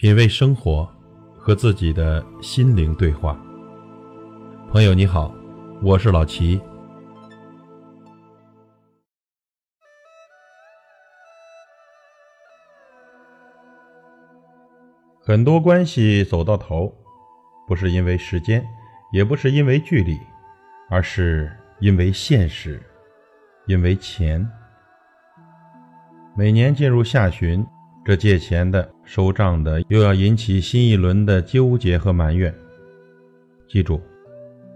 品味生活，和自己的心灵对话。朋友你好，我是老齐。很多关系走到头，不是因为时间，也不是因为距离，而是因为现实，因为钱。每年进入下旬。这借钱的、收账的，又要引起新一轮的纠结和埋怨。记住，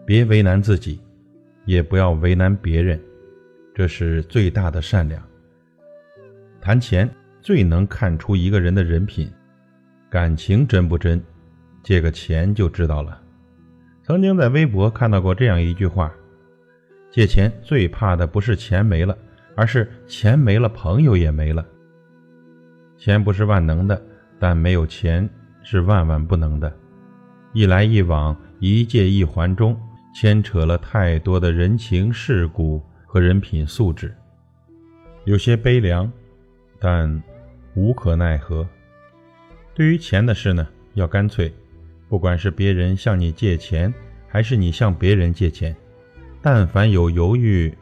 别为难自己，也不要为难别人，这是最大的善良。谈钱最能看出一个人的人品，感情真不真，借个钱就知道了。曾经在微博看到过这样一句话：借钱最怕的不是钱没了，而是钱没了，朋友也没了。钱不是万能的，但没有钱是万万不能的。一来一往，一借一还中，牵扯了太多的人情世故和人品素质，有些悲凉，但无可奈何。对于钱的事呢，要干脆。不管是别人向你借钱，还是你向别人借钱，但凡有犹豫，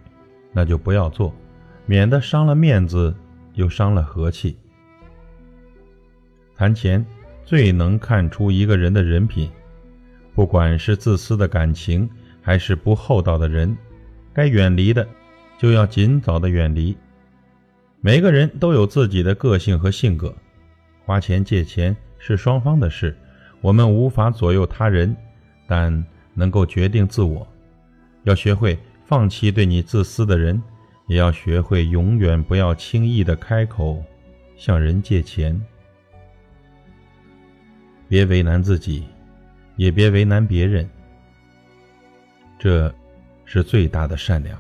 那就不要做，免得伤了面子，又伤了和气。谈钱最能看出一个人的人品，不管是自私的感情，还是不厚道的人，该远离的就要尽早的远离。每个人都有自己的个性和性格，花钱借钱是双方的事，我们无法左右他人，但能够决定自我。要学会放弃对你自私的人，也要学会永远不要轻易的开口向人借钱。别为难自己，也别为难别人，这是最大的善良。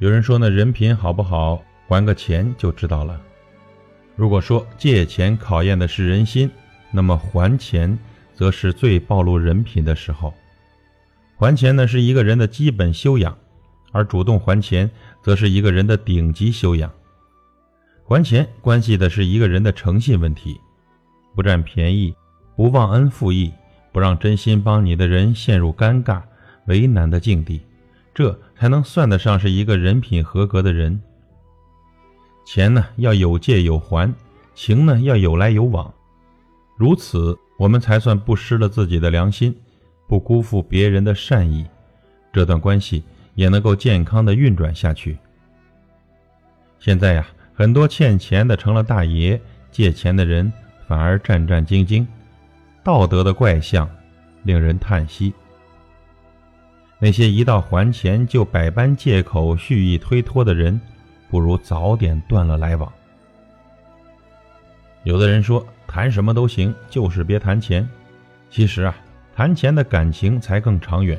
有人说呢，人品好不好，还个钱就知道了。如果说借钱考验的是人心，那么还钱则是最暴露人品的时候。还钱呢是一个人的基本修养，而主动还钱则是一个人的顶级修养。还钱关系的是一个人的诚信问题。不占便宜，不忘恩负义，不让真心帮你的人陷入尴尬、为难的境地，这才能算得上是一个人品合格的人。钱呢要有借有还，情呢要有来有往，如此我们才算不失了自己的良心，不辜负别人的善意，这段关系也能够健康的运转下去。现在呀，很多欠钱的成了大爷，借钱的人。反而战战兢兢，道德的怪象，令人叹息。那些一到还钱就百般借口、蓄意推脱的人，不如早点断了来往。有的人说谈什么都行，就是别谈钱。其实啊，谈钱的感情才更长远。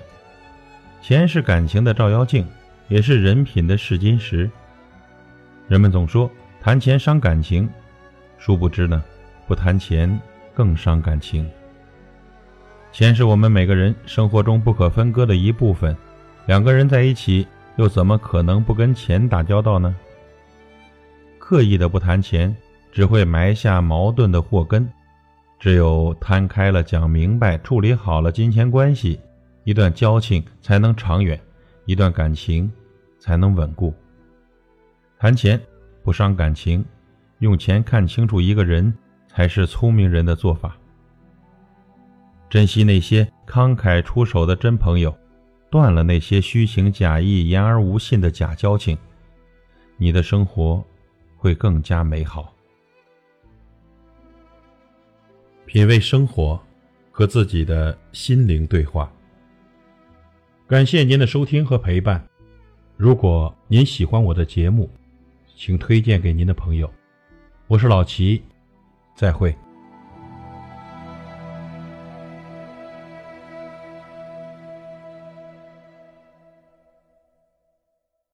钱是感情的照妖镜，也是人品的试金石。人们总说谈钱伤感情，殊不知呢。不谈钱更伤感情。钱是我们每个人生活中不可分割的一部分，两个人在一起又怎么可能不跟钱打交道呢？刻意的不谈钱，只会埋下矛盾的祸根。只有摊开了讲明白，处理好了金钱关系，一段交情才能长远，一段感情才能稳固。谈钱不伤感情，用钱看清楚一个人。才是聪明人的做法。珍惜那些慷慨出手的真朋友，断了那些虚情假意、言而无信的假交情，你的生活会更加美好。品味生活，和自己的心灵对话。感谢您的收听和陪伴。如果您喜欢我的节目，请推荐给您的朋友。我是老齐。再会。